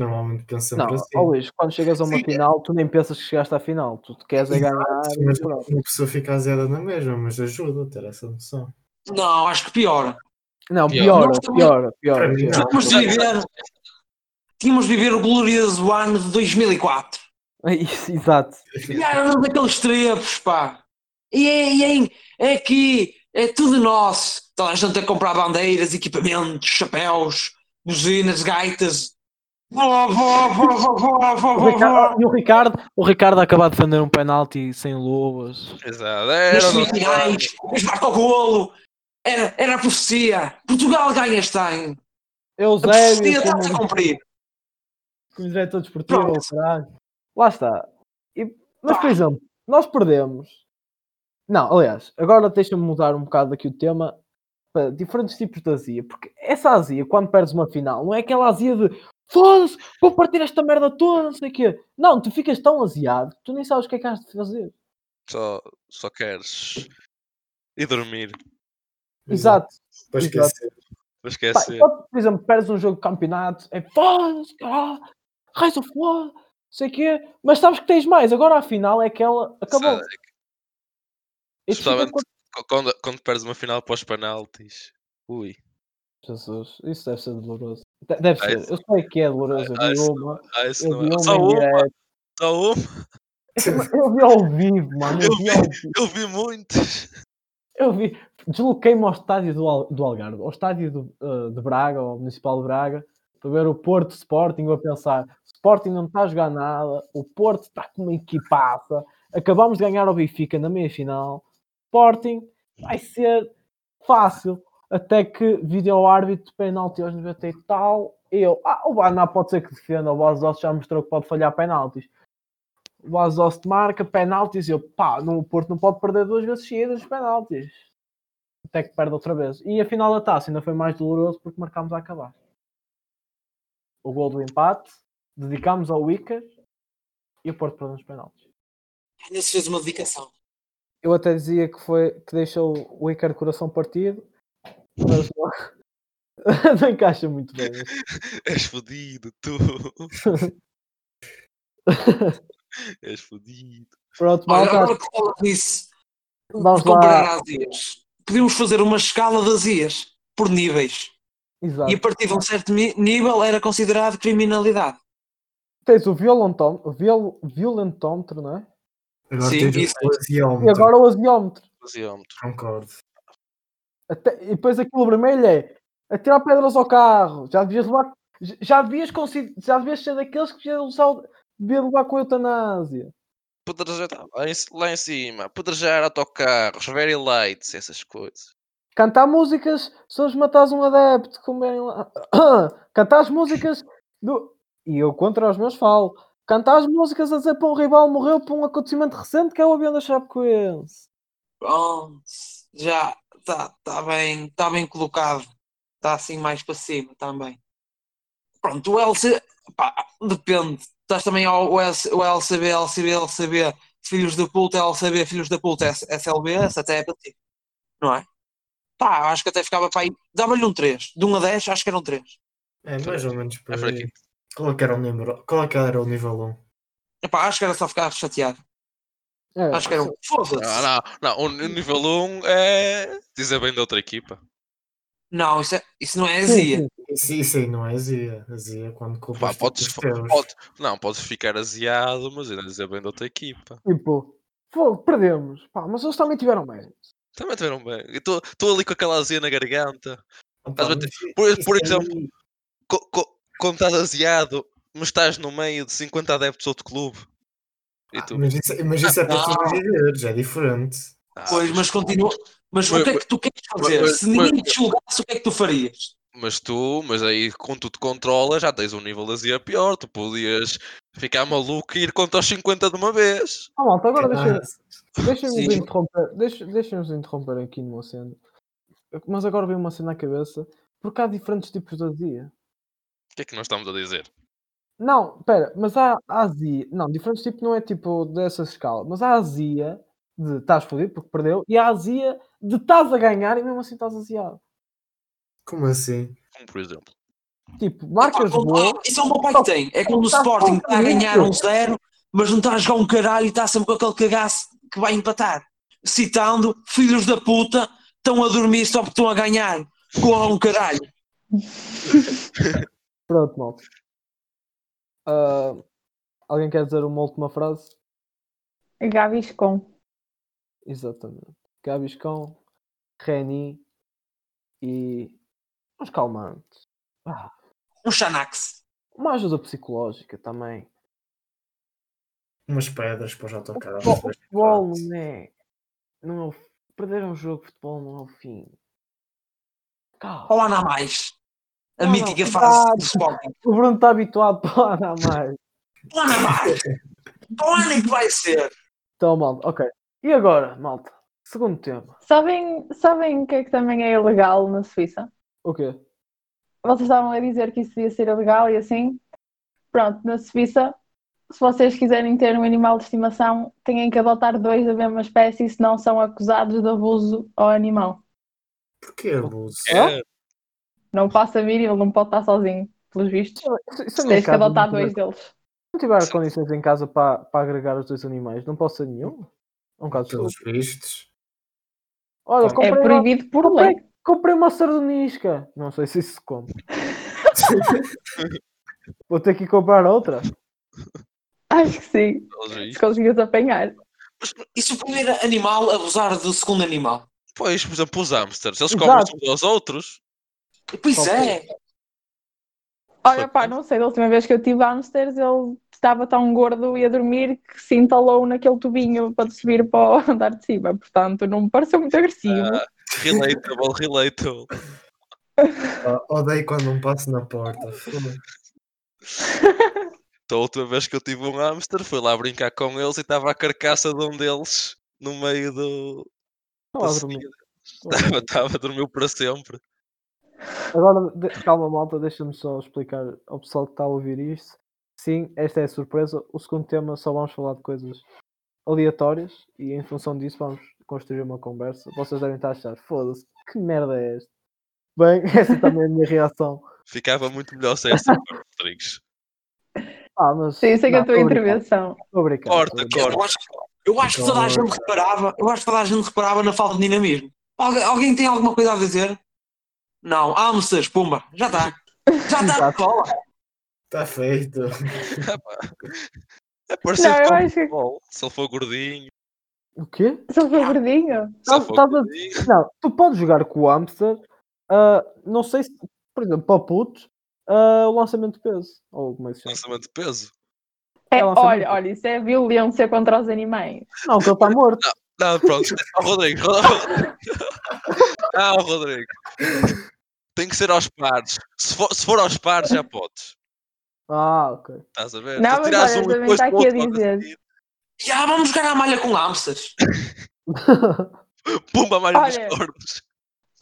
[SPEAKER 5] Normalmente sempre
[SPEAKER 1] Não,
[SPEAKER 5] assim.
[SPEAKER 1] Luís, quando chegas a uma
[SPEAKER 4] Sim.
[SPEAKER 1] final, tu nem pensas que chegaste à final. Tu queres é ganhar.
[SPEAKER 5] Mas uma pessoa fica aziada na mesma, mas ajuda a ter essa noção.
[SPEAKER 4] Não, acho que piora.
[SPEAKER 1] Não,
[SPEAKER 2] Pior.
[SPEAKER 1] piora.
[SPEAKER 5] não.
[SPEAKER 4] Tínhamos de viver, tínhamos de viver o glorioso ano de 2004.
[SPEAKER 1] Isso, exato.
[SPEAKER 4] E era daqueles trepos, pá. E é, e é, é aqui, é tudo nosso. Toda a gente a comprar bandeiras, equipamentos, chapéus, buzinas, gaitas. Vó, vó, vó, vó, vó, vó,
[SPEAKER 1] O
[SPEAKER 4] vó,
[SPEAKER 1] Ricardo, e o Ricardo, o Ricardo acaba de defender um penalti sem luvas.
[SPEAKER 2] Exato.
[SPEAKER 4] Nas
[SPEAKER 2] Era do-
[SPEAKER 4] semifinais, mas marca o golo. Era, era a profecia. Portugal ganha este ano. A
[SPEAKER 1] Eusébio,
[SPEAKER 4] profecia está-se a
[SPEAKER 1] como,
[SPEAKER 4] cumprir.
[SPEAKER 1] como diretor desportivo, caralho. Lá está. E- mas, por exemplo, nós perdemos. Não, aliás, agora deixa-me mudar um bocado aqui o tema para diferentes tipos de azia. Porque essa azia, quando perdes uma final, não é aquela azia de foda-se, vou partir esta merda toda, não sei o quê. Não, tu ficas tão aziado que tu nem sabes o que é que has de fazer.
[SPEAKER 2] Só, só queres ir dormir.
[SPEAKER 1] Exato.
[SPEAKER 5] Para esquecer.
[SPEAKER 2] Para
[SPEAKER 1] Pá,
[SPEAKER 2] esquecer.
[SPEAKER 1] enquanto, por exemplo, perdes um jogo de campeonato, é foda-se, caralho, raios of foda, não sei o quê, mas sabes que tens mais. Agora a final é aquela, acabou.
[SPEAKER 2] Sabe, Especialmente
[SPEAKER 1] com-
[SPEAKER 2] qu- quando, quando perdes uma final para os penaltis. Ui.
[SPEAKER 1] Jesus, isso deve ser doloroso. De- Deve
[SPEAKER 2] Ah,
[SPEAKER 1] ser, eu sei que é doloroso.
[SPEAKER 2] ah,
[SPEAKER 1] Eu vi uma,
[SPEAKER 2] Ah,
[SPEAKER 1] eu vi
[SPEAKER 2] é.
[SPEAKER 1] uma
[SPEAKER 2] Só
[SPEAKER 1] em
[SPEAKER 2] uma,
[SPEAKER 1] direto.
[SPEAKER 2] só uma.
[SPEAKER 1] Eu vi ao vivo, mano. Eu
[SPEAKER 2] Eu
[SPEAKER 1] vi.
[SPEAKER 2] Eu vi muitos.
[SPEAKER 1] Eu vi, desloquei-me ao estádio do, Al- do Algarve, ao estádio do, eh, de Braga, ao Municipal de Braga, para ver o Porto Sporting, eu a pensar, Sporting não está a jogar nada, o Porto está com uma equipaça, acabamos de ganhar ao Benfica na meia-final, Sporting vai ser fácil, até que vídeo árbitro, penalti aos 90 e tal, e eu, ah, o Baná pode ser que defenda, o Bastos já mostrou que pode falhar penaltis. O Bastos marca penaltis e eu, pá, no, o Porto não pode perder duas vezes seguidas os penaltis até que perde outra vez. E a final da taça ainda foi mais doloroso porque marcámos a acabar. O gol do empate, dedicámos ao Wicker e o Porto perdeu nos penaltis.
[SPEAKER 4] Ainda se fez uma dedicação.
[SPEAKER 1] Eu até dizia que foi que deixou o Wicker de coração partido, mas não, (laughs) não encaixa muito bem. (laughs)
[SPEAKER 2] És fodido, tu. (laughs) És fodido.
[SPEAKER 1] Pronto,
[SPEAKER 4] Olha, agora que fala nisso,
[SPEAKER 1] vamos
[SPEAKER 4] comparar
[SPEAKER 1] lá.
[SPEAKER 4] azias, podíamos fazer uma escala de azias por níveis.
[SPEAKER 1] Exato.
[SPEAKER 4] E a partir de um certo nível era considerado criminalidade.
[SPEAKER 1] Tens o violentómetro, viol, violentómetro, não é?
[SPEAKER 5] Agora
[SPEAKER 4] Sim,
[SPEAKER 5] tens
[SPEAKER 4] isso.
[SPEAKER 5] o.
[SPEAKER 1] E agora o aziómetro.
[SPEAKER 2] Fasiómetro.
[SPEAKER 5] Concordo.
[SPEAKER 1] Até- e depois aquilo vermelho é atirar pedras ao carro. Já devias levar. já- devias, já devias ser daqueles que deviam usar o- devia levar com a eutanásia.
[SPEAKER 2] Apedrejar, lá, em, cima. Apedrejar autocarros, very lights, essas coisas.
[SPEAKER 1] Cantar músicas se hoje matares um adepto, como é lá. (coughs) Cantar as músicas do. E eu contra os meus falo. Cantar as músicas a dizer para um rival morreu por um acontecimento recente que é o avião da Chapecoense.
[SPEAKER 4] Pronto, já está tá bem, tá bem colocado. Está assim mais para cima também. Pronto, o LC, pá, depende. Estás também ao o LC, o LCB, LCB, LCB, filhos da puta, LCB, filhos da puta, SLB, essa até é para ti. Não é? Pá, acho que até ficava para aí. Dava-lhe um 3. De 1 a 10, acho que eram 3.
[SPEAKER 5] É mais ou menos por
[SPEAKER 2] É fraquinho.
[SPEAKER 5] Qual é que era o nível, qual é que era o nível 1?
[SPEAKER 4] Epá, acho que era só ficar chateado.
[SPEAKER 1] É,
[SPEAKER 4] Acho que era um. Foda-se.
[SPEAKER 2] Não, não, não. O nível 1 é dizer bem da outra equipa.
[SPEAKER 4] Não, isso, é- isso não é
[SPEAKER 1] sim,
[SPEAKER 4] azia.
[SPEAKER 1] sim.
[SPEAKER 5] Isso, isso aí não é azia. Azia é quando
[SPEAKER 2] Pá,
[SPEAKER 5] culpas
[SPEAKER 2] podes, pode- não, podes ficar aziado, mas ainda dizer bem da outra equipa.
[SPEAKER 1] Tipo, fogo, perdemos. Pá, mas eles também tiveram mérito.
[SPEAKER 2] Também tiveram bem. Estou ali com aquela azia na garganta.
[SPEAKER 5] Opa,
[SPEAKER 2] bater- por- por
[SPEAKER 5] aí-
[SPEAKER 2] exemplo, Co- co- quando estás aziado, mas estás no meio de 50 adeptos de outro clube. E
[SPEAKER 5] Ah,
[SPEAKER 2] tu?
[SPEAKER 5] mas, isso, mas isso é para sobreviver, já é diferente.
[SPEAKER 2] Ah,
[SPEAKER 4] Pois, mas continua. Mas o
[SPEAKER 2] Mas-
[SPEAKER 4] que é que tu queres fazer?
[SPEAKER 2] mas-
[SPEAKER 4] Se ninguém
[SPEAKER 2] mas-
[SPEAKER 4] te julgasse, o que é que tu farias?
[SPEAKER 2] Mas tu, mas aí quando tu te controlas, já tens um nível de azia pior. Tu podias Ficar maluco e ir contra os 50 de uma vez.
[SPEAKER 1] Ah, malta, agora deixa. Deixem-nos
[SPEAKER 4] Sim.
[SPEAKER 1] interromper, deixa- deixem-nos interromper aqui numa cena. Mas agora veio uma cena à cabeça, porque há diferentes tipos de azia.
[SPEAKER 2] O que é que nós estamos a dizer?
[SPEAKER 1] Não, espera, mas há há azia. Não, diferentes tipos não é tipo dessa escala, mas há azia de estás fodido porque perdeu e há azia de estás a ganhar e mesmo assim estás aziado.
[SPEAKER 5] Como assim?
[SPEAKER 2] Como por exemplo.
[SPEAKER 1] Tipo, marcas
[SPEAKER 4] Ah, quando-
[SPEAKER 1] gol,
[SPEAKER 4] ah, isso é o meu pai que tem. É quando o Sporting está a ganhar um zero, mas não está a jogar um caralho e está sempre com aquele cagaço que vai empatar. Citando, filhos da puta, estão a dormir só porque estão a ganhar. Com um caralho. (laughs)
[SPEAKER 1] pronto, malta. Ah, alguém quer dizer uma última frase?
[SPEAKER 3] Gaviscon.
[SPEAKER 1] Exatamente. Gabiscão, Reni e uns calmantes. Ah,
[SPEAKER 4] Um Xanax.
[SPEAKER 1] uma ajuda psicológica também.
[SPEAKER 5] Umas pedras para os autocarros.
[SPEAKER 1] O futebol não é. Não é o... Perder um jogo de futebol não é o fim. Calma.
[SPEAKER 4] Olá, não há mais. A
[SPEAKER 1] Não,
[SPEAKER 4] mítica
[SPEAKER 1] não,
[SPEAKER 4] fase
[SPEAKER 1] cuidado.
[SPEAKER 4] do Sporting.
[SPEAKER 1] O Bruno está habituado (laughs) para lá não mais.
[SPEAKER 4] Há mais. Para o ano é que vai ser.
[SPEAKER 1] Então, malta, ok. E agora, malta? Segundo tema.
[SPEAKER 3] Sabem, sabem o que é que também é ilegal na Suíça?
[SPEAKER 1] O quê?
[SPEAKER 3] Vocês estavam a dizer que isso devia ser ilegal e assim. Pronto, na Suíça, se vocês quiserem ter um animal de estimação, têm que adotar dois da mesma espécie, senão são acusados de abuso ao animal.
[SPEAKER 5] Porquê abuso?
[SPEAKER 2] É,
[SPEAKER 3] Não passa a vir, ele não pode estar sozinho, pelos vistos.
[SPEAKER 1] Isso, minha
[SPEAKER 3] Tens que adotar dois deles.
[SPEAKER 1] Se não tiver condições em casa para, para agregar os dois animais, não posso ser nenhum. É um caso
[SPEAKER 5] Pelos
[SPEAKER 1] estúpido.
[SPEAKER 5] vistos.
[SPEAKER 1] Olha,
[SPEAKER 5] É
[SPEAKER 1] comprei,
[SPEAKER 3] É
[SPEAKER 1] uma,
[SPEAKER 3] proibido por lei.
[SPEAKER 1] comprei, comprei uma sardonisca. Não sei se isso se compra. (laughs) Vou ter que comprar outra.
[SPEAKER 3] Acho que sim, se conseguires apanhar.
[SPEAKER 4] Mas E se o primeiro animal abusar do segundo animal?
[SPEAKER 2] Pois, por exemplo, os hamsters, eles
[SPEAKER 1] Exato.
[SPEAKER 2] comem uns aos outros.
[SPEAKER 4] Pois é.
[SPEAKER 3] Olha, pá, não sei, da última vez que eu tive hamsters, ele estava tão gordo e a dormir que se entalou naquele tubinho para subir para o (laughs) andar de cima. Portanto, não me pareceu muito agressivo.
[SPEAKER 2] Ah, relatable, relatable.
[SPEAKER 5] Ah, odeio quando não passo na porta.
[SPEAKER 2] Então, a última vez que eu tive um hamster, fui lá brincar com eles e estava a carcaça de um deles no meio do.
[SPEAKER 1] Estava (laughs) a dormir.
[SPEAKER 2] para sempre.
[SPEAKER 1] Agora, calma, malta, deixa-me só explicar ao pessoal que está a ouvir isto. Sim, esta é a surpresa. O segundo tema só vamos falar de coisas aleatórias e em função disso vamos construir uma conversa. Vocês devem estar a achar, foda-se, que merda é esta? Bem, (laughs) essa também é a minha reação.
[SPEAKER 2] Ficava muito melhor sem essa Rodrigues.
[SPEAKER 1] Ah, mas.
[SPEAKER 3] Sim, sei que
[SPEAKER 1] não,
[SPEAKER 3] a tua intervenção.
[SPEAKER 1] brincar,
[SPEAKER 2] Corta,
[SPEAKER 1] estou a brincar.
[SPEAKER 4] Eu acho, eu acho que toda a gente reparava, eu acho que toda a gente reparava na falta de dinamismo. Alguém, alguém tem alguma coisa a dizer? Não, hamsters, pumba, já está. Já está
[SPEAKER 1] Exato.
[SPEAKER 4] bola.
[SPEAKER 5] Está feito.
[SPEAKER 2] É parecido
[SPEAKER 3] Não, eu
[SPEAKER 2] com
[SPEAKER 3] acho que-
[SPEAKER 2] futebol. Se ele for gordinho,
[SPEAKER 1] O quê?
[SPEAKER 3] Se ele for gordinho.
[SPEAKER 2] se ele for
[SPEAKER 1] a-
[SPEAKER 2] gordinho.
[SPEAKER 1] Não, tu podes jogar com o hamster. ah, não sei se, por exemplo, para putos, ah, o lançamento de peso. Ou como é que se chama?
[SPEAKER 2] Lançamento de peso.
[SPEAKER 3] É,
[SPEAKER 1] É lançamento.
[SPEAKER 3] olha, olha, isso é violência contra os animais.
[SPEAKER 1] Não, que ele está morto.
[SPEAKER 2] Não, pronto. (laughs) Ó, Rodrigo. Rodrigo. (laughs) Ah, o Rodrigo. Tem que ser aos pares. Se for, se for aos pares, já podes.
[SPEAKER 1] Ah, ok.
[SPEAKER 2] Estás a ver?
[SPEAKER 3] Não,
[SPEAKER 2] Tu
[SPEAKER 3] mas olha,
[SPEAKER 2] um
[SPEAKER 3] também está aqui a dizer.
[SPEAKER 4] Já vamos jogar a malha com hamsters. (laughs)
[SPEAKER 2] Pumba, dos
[SPEAKER 3] Olha.
[SPEAKER 2] Cornos.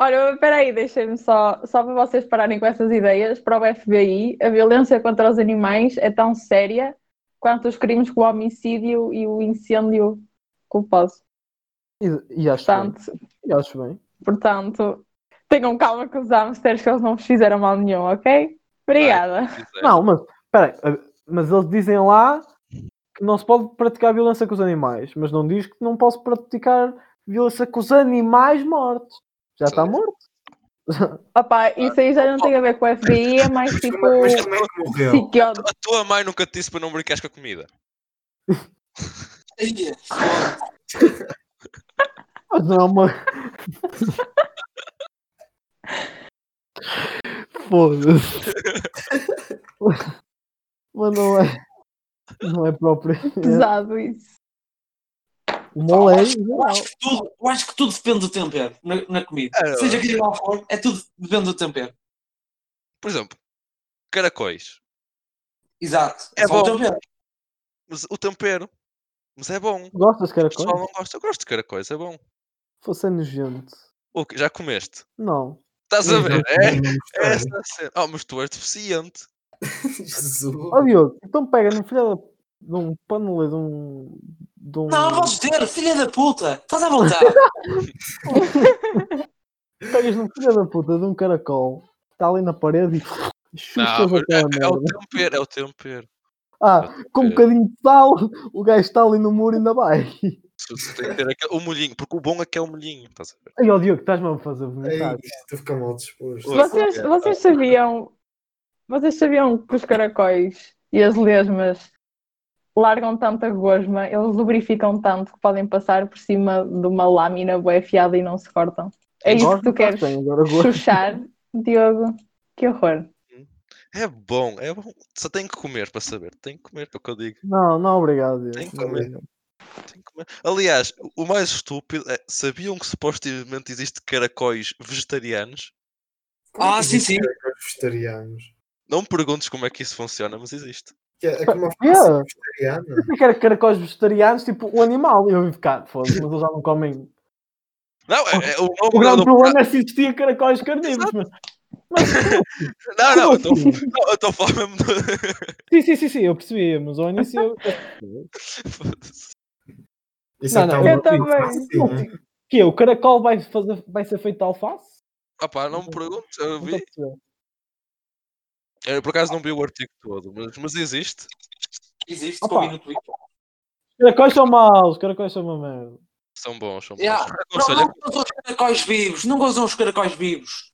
[SPEAKER 3] Olha, espera aí, deixem-me só, só para vocês pararem com essas ideias. Para o FBI, a violência contra os animais é tão séria quanto os crimes como o homicídio e o incêndio culposo.
[SPEAKER 1] E, e acho bem.
[SPEAKER 3] Portanto,
[SPEAKER 1] E acho bem.
[SPEAKER 3] portanto, tenham calma com os hamsters que eles não vos fizeram mal nenhum, ok? Obrigada.
[SPEAKER 1] Não, mas espera aí, ah, mas eles dizem lá que não se pode praticar violência com os animais, mas não diz que não posso praticar violência com os animais mortos. Já está morto. (laughs)
[SPEAKER 3] Opa, isso aí já não tem a ver com o FBI, é mais tipo
[SPEAKER 5] Mas como é que morreu?
[SPEAKER 2] A tua mãe nunca te disse para não brincares com a comida. (laughs) (laughs)
[SPEAKER 1] Não é uma. Foda-se. Mas não é. Não é próprio.
[SPEAKER 3] Pesado isso.
[SPEAKER 1] Uma lei.
[SPEAKER 4] Eu acho, que tudo, eu acho que tudo depende do tempero na, na comida.
[SPEAKER 2] É,
[SPEAKER 4] Seja que lá for, é tudo depende do tempero.
[SPEAKER 2] Por exemplo, caracóis.
[SPEAKER 4] Exato.
[SPEAKER 2] É
[SPEAKER 4] só o
[SPEAKER 2] bom.
[SPEAKER 4] tempero.
[SPEAKER 2] Mas o tempero. Mas é bom.
[SPEAKER 1] Gostas de
[SPEAKER 2] O pessoal
[SPEAKER 1] caracóis?
[SPEAKER 2] não gosta. Eu gosto de caracóis, é bom.
[SPEAKER 1] Fosse nojento.
[SPEAKER 2] O quê? Já comeste?
[SPEAKER 1] Não.
[SPEAKER 2] Estás a ver? (laughs) É,
[SPEAKER 5] não
[SPEAKER 2] é essa cena. Oh, mas tu és deficiente. (laughs)
[SPEAKER 5] Jesus.
[SPEAKER 1] Ó Diogo, então pega num filho da- de um panelê de um. De um...
[SPEAKER 4] Não, não podes ter, filha da puta. Estás à vontade. (laughs)
[SPEAKER 1] Pegas num filho da puta de um caracol que está ali na parede e
[SPEAKER 2] Não,
[SPEAKER 1] chuchas
[SPEAKER 2] mas é,
[SPEAKER 1] aquela
[SPEAKER 2] é o tempero, é o tempero.
[SPEAKER 1] Ah, com um
[SPEAKER 2] tempero.
[SPEAKER 1] bocadinho de sal, o gajo está ali no muro e ainda vai.
[SPEAKER 2] Tu Tem que ter aquele- o molhinho, porque o bom é que é o molhinho. Estás a ver?
[SPEAKER 1] Ai, ó Diogo, estás-me a fazer
[SPEAKER 5] Ei,
[SPEAKER 1] vomitar.
[SPEAKER 5] isto fica mal disposto.
[SPEAKER 3] Vocês, vocês sabiam. Vocês sabiam que os caracóis e as lesmas largam tanta gosma, eles lubrificam tanto que podem passar por cima de uma lâmina bué afiada e não se cortam. É isso que tu queres
[SPEAKER 1] bem,
[SPEAKER 3] chuchar, Diogo? Que horror.
[SPEAKER 2] É bom, é bom. Só tem que comer para saber. Tem que comer, é o que eu digo.
[SPEAKER 1] Não, não, obrigado. Diogo.
[SPEAKER 2] Tem que
[SPEAKER 1] Não,
[SPEAKER 2] comer.
[SPEAKER 1] obrigado.
[SPEAKER 2] Comer. Aliás, o mais estúpido é sabiam que supostamente existe caracóis vegetarianos?
[SPEAKER 5] É
[SPEAKER 4] Ah, sim, sim.
[SPEAKER 5] caracóis vegetarianos?
[SPEAKER 2] Não me perguntes como é que isso funciona, mas existe.
[SPEAKER 5] Que É, é como uma (laughs)
[SPEAKER 1] Yeah.
[SPEAKER 5] vegetariana.
[SPEAKER 1] Eu quero caracóis vegetarianos, tipo o animal. E eu vi ficar, foda-se, mas eles já não comem.
[SPEAKER 2] Não, é, é o
[SPEAKER 1] O
[SPEAKER 2] nome
[SPEAKER 1] grande
[SPEAKER 2] do
[SPEAKER 1] problema é se existia caracóis carnívoros. Mas... mas (laughs)
[SPEAKER 2] Não, não, eu estou
[SPEAKER 1] como assim?
[SPEAKER 2] não, eu estou a falar mesmo do.
[SPEAKER 1] sim, sim, sim, sim, eu percebi, mas ao início eu. (laughs)
[SPEAKER 5] Isso
[SPEAKER 1] Não,
[SPEAKER 5] é
[SPEAKER 1] não,
[SPEAKER 3] eu também.
[SPEAKER 5] fácil.
[SPEAKER 1] Que é, o caracol vai, fazer, vai ser feito de alface?
[SPEAKER 2] Ah pá, não me perguntes, eu vi. Eu, por acaso não vi o artigo todo, mas, mas existe.
[SPEAKER 4] Existe,
[SPEAKER 1] Opa.
[SPEAKER 4] ouvi no Twitter.
[SPEAKER 1] Caracóis são maus, caracóis são uma merda.
[SPEAKER 2] São bons, são bons.
[SPEAKER 4] Yeah. Não, não gozam os caracóis vivos. Não gozam os caracóis vivos.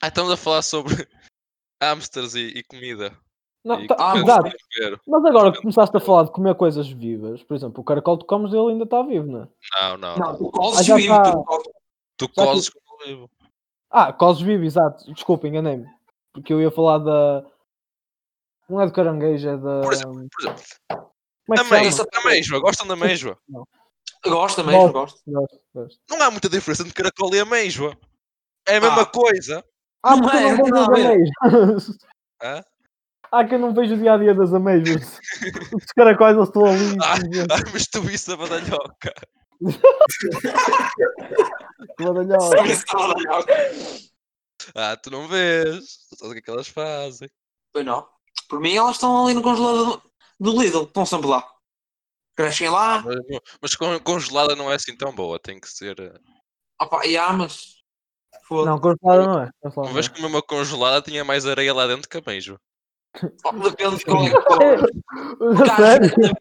[SPEAKER 2] Ah, estamos a falar sobre (laughs) hamsters e, e comida.
[SPEAKER 1] Não, tá-
[SPEAKER 4] Ah,
[SPEAKER 1] exato. Mas agora que começaste a falar de comer coisas vivas, por exemplo, o caracol que comes ele ainda está vivo, não é?
[SPEAKER 2] Não, não,
[SPEAKER 4] Não,
[SPEAKER 2] não.
[SPEAKER 4] tu
[SPEAKER 1] Ah,
[SPEAKER 4] cozes
[SPEAKER 1] já
[SPEAKER 4] vivo.
[SPEAKER 1] tá.
[SPEAKER 4] tu
[SPEAKER 2] Tu cozes vivo.
[SPEAKER 1] Ah, cozes vivo, exato. Desculpa, enganei-me. Porque eu ia falar da. Não é de caranguejo, é da.
[SPEAKER 2] Por exemplo, Por exemplo,
[SPEAKER 1] Como é
[SPEAKER 2] a
[SPEAKER 1] que se
[SPEAKER 2] meijoa,
[SPEAKER 1] chama?
[SPEAKER 2] a meijoa, gostam da meijoa?
[SPEAKER 4] Gosto mesmo,
[SPEAKER 1] Gosto.
[SPEAKER 4] gosto.
[SPEAKER 1] Gosto, gosto.
[SPEAKER 2] Não há muita diferença entre caracol e ameijoa. É a mesma
[SPEAKER 4] Ah.
[SPEAKER 2] coisa.
[SPEAKER 1] Ah,
[SPEAKER 4] Não é,
[SPEAKER 1] não
[SPEAKER 4] não?
[SPEAKER 1] Ah, eu não vejo o dia a dia das ameijas. Os caracóis eles estão ali.
[SPEAKER 2] Ah, ah, mas tu viste a badalhoca. (laughs)
[SPEAKER 1] badalhoca.
[SPEAKER 2] Ah, tu não vês. Tu sabes o que é que elas fazem.
[SPEAKER 4] Pois não. Por mim, elas estão ali no congelador do Lidl. Estão sempre lá. Crescem lá.
[SPEAKER 2] Mas, mas con- congelada não é assim tão boa. Tem que ser. eh,
[SPEAKER 4] Opa, e há, mas.
[SPEAKER 1] Não, congelada não é. congelada
[SPEAKER 2] Uma
[SPEAKER 1] não
[SPEAKER 2] vez que uma congelada tinha mais areia lá dentro que a meijoa.
[SPEAKER 4] Oh, (laughs) Depende (laughs) de qual é que for.